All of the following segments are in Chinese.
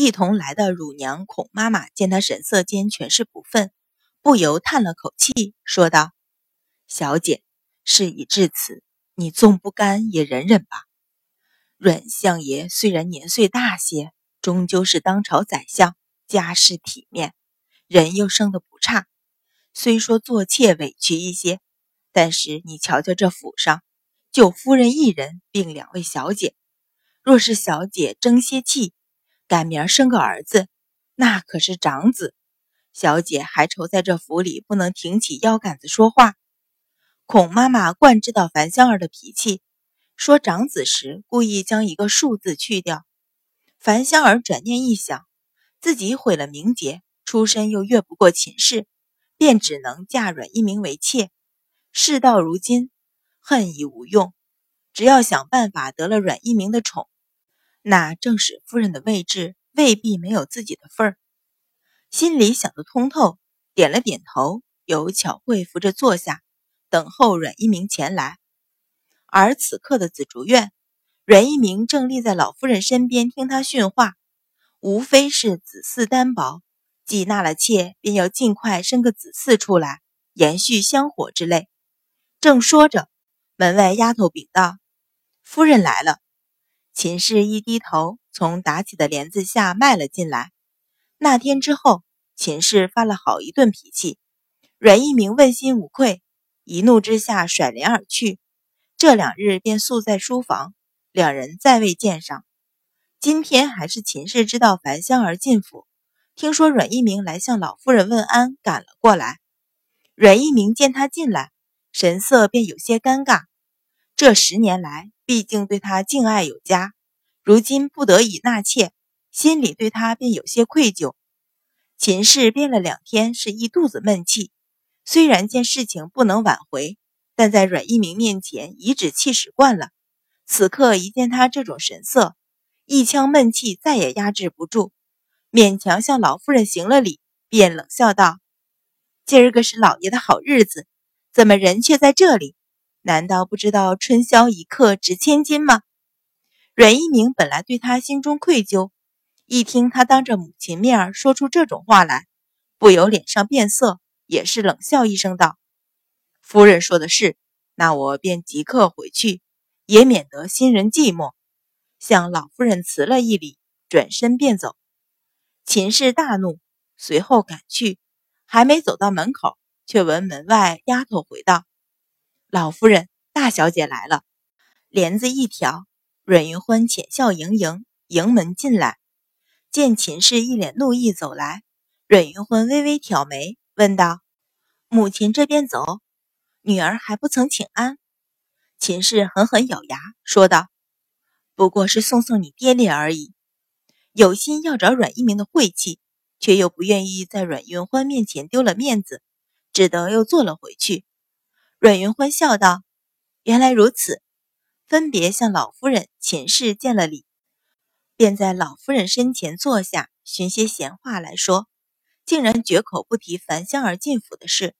一同来的乳娘孔妈妈见他神色间全是不忿，不由叹了口气，说道：“小姐，事已至此，你纵不甘也忍忍吧。阮相爷虽然年岁大些，终究是当朝宰相，家世体面，人又生得不差。虽说做妾委屈一些，但是你瞧瞧这府上，就夫人一人，并两位小姐。若是小姐争些气，赶明儿生个儿子，那可是长子。小姐还愁在这府里不能挺起腰杆子说话。”孔妈妈惯知道樊香儿的脾气，说长子时故意将一个数字去掉。樊香儿转念一想，自己毁了名节，出身又越不过秦氏，便只能嫁阮一鸣为妾。事到如今，恨已无用，只要想办法得了阮一鸣的宠，那正史夫人的位置未必没有自己的份儿。心里想得通透，点了点头，由巧慧扶着坐下。等候阮一鸣前来，而此刻的紫竹院，阮一鸣正立在老夫人身边听她训话，无非是子嗣单薄，既纳了妾，便要尽快生个子嗣出来，延续香火之类。正说着，门外丫头禀道：“夫人来了。”秦氏一低头，从打起的帘子下迈了进来。那天之后，秦氏发了好一顿脾气，阮一鸣问心无愧。一怒之下甩帘而去，这两日便宿在书房，两人再未见上。今天还是秦氏知道樊香儿进府，听说阮一鸣来向老夫人问安，赶了过来。阮一鸣见他进来，神色便有些尴尬。这十年来，毕竟对他敬爱有加，如今不得已纳妾，心里对他便有些愧疚。秦氏憋了两天，是一肚子闷气。虽然见事情不能挽回，但在阮一鸣面前颐指气使惯了，此刻一见他这种神色，一腔闷气再也压制不住，勉强向老夫人行了礼，便冷笑道：“今儿个是老爷的好日子，怎么人却在这里？难道不知道春宵一刻值千金吗？”阮一鸣本来对他心中愧疚，一听他当着母亲面说出这种话来，不由脸上变色。也是冷笑一声道：“夫人说的是，那我便即刻回去，也免得新人寂寞。”向老夫人辞了一礼，转身便走。秦氏大怒，随后赶去，还没走到门口，却闻门外丫头回道：“老夫人，大小姐来了。”帘子一挑，阮云欢浅笑盈盈迎门进来，见秦氏一脸怒意走来，阮云欢微微挑眉。问道：“母亲这边走，女儿还不曾请安。”秦氏狠狠咬牙说道：“不过是送送你爹爹而已。”有心要找阮一鸣的晦气，却又不愿意在阮云欢面前丢了面子，只得又坐了回去。阮云欢笑道：“原来如此。”分别向老夫人、秦氏见了礼，便在老夫人身前坐下，寻些闲话来说。竟然绝口不提樊香儿进府的事。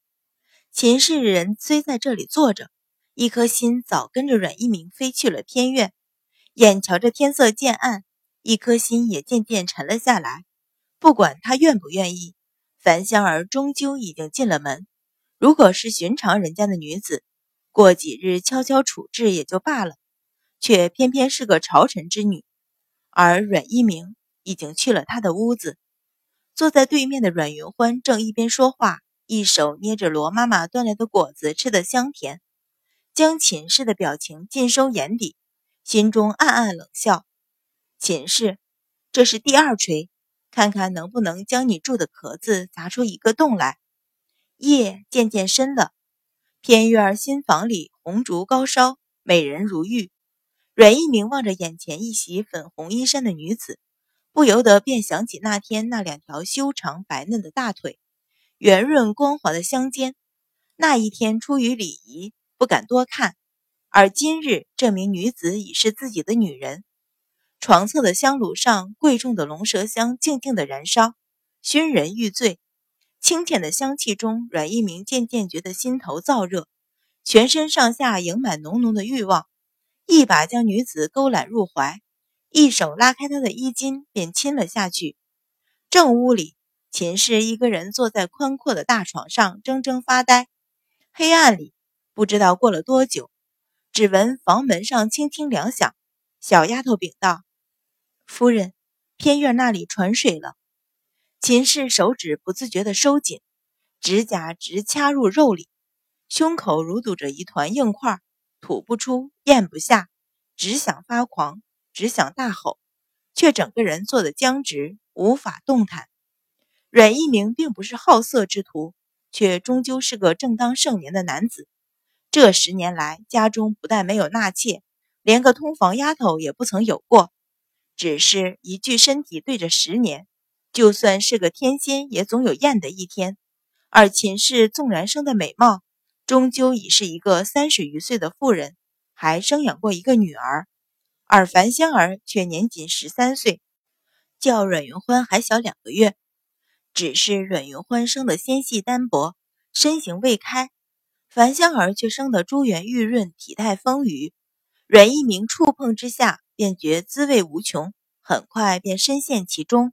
秦氏人虽在这里坐着，一颗心早跟着阮一鸣飞去了天院。眼瞧着天色渐暗，一颗心也渐渐沉了下来。不管他愿不愿意，樊香儿终究已经进了门。如果是寻常人家的女子，过几日悄悄处置也就罢了，却偏偏是个朝臣之女。而阮一鸣已经去了他的屋子。坐在对面的阮云欢正一边说话，一手捏着罗妈妈端来的果子，吃得香甜，将秦氏的表情尽收眼底，心中暗暗冷笑：“秦氏，这是第二锤，看看能不能将你住的壳子砸出一个洞来。”夜渐渐深了，偏院新房里红烛高烧，美人如玉。阮一鸣望着眼前一袭粉红衣衫的女子。不由得便想起那天那两条修长白嫩的大腿，圆润光滑的香肩。那一天出于礼仪不敢多看，而今日这名女子已是自己的女人。床侧的香炉上贵重的龙舌香静静的燃烧，熏人欲醉。清浅的香气中，阮一鸣渐渐觉得心头燥热，全身上下盈满浓浓的欲望，一把将女子勾揽入怀。一手拉开她的衣襟，便亲了下去。正屋里，秦氏一个人坐在宽阔的大床上，怔怔发呆。黑暗里，不知道过了多久，只闻房门上轻轻两响。小丫头禀道：“夫人，偏院那里传水了。”秦氏手指不自觉地收紧，指甲直掐入肉里，胸口如堵着一团硬块，吐不出，咽不下，只想发狂，只想大吼，却整个人坐得僵直，无法动弹。阮一鸣并不是好色之徒，却终究是个正当盛年的男子。这十年来，家中不但没有纳妾，连个通房丫头也不曾有过。只是一具身体对着十年，就算是个天仙，也总有厌的一天。而秦氏纵然生的美貌，终究已是一个三十余岁的妇人，还生养过一个女儿。而樊香儿却年仅十三岁，较阮云欢还小两个月。只是阮云欢生的纤细单薄，身形未开；樊香儿却生得珠圆玉润，体态丰腴。阮一鸣触碰之下，便觉滋味无穷，很快便深陷其中。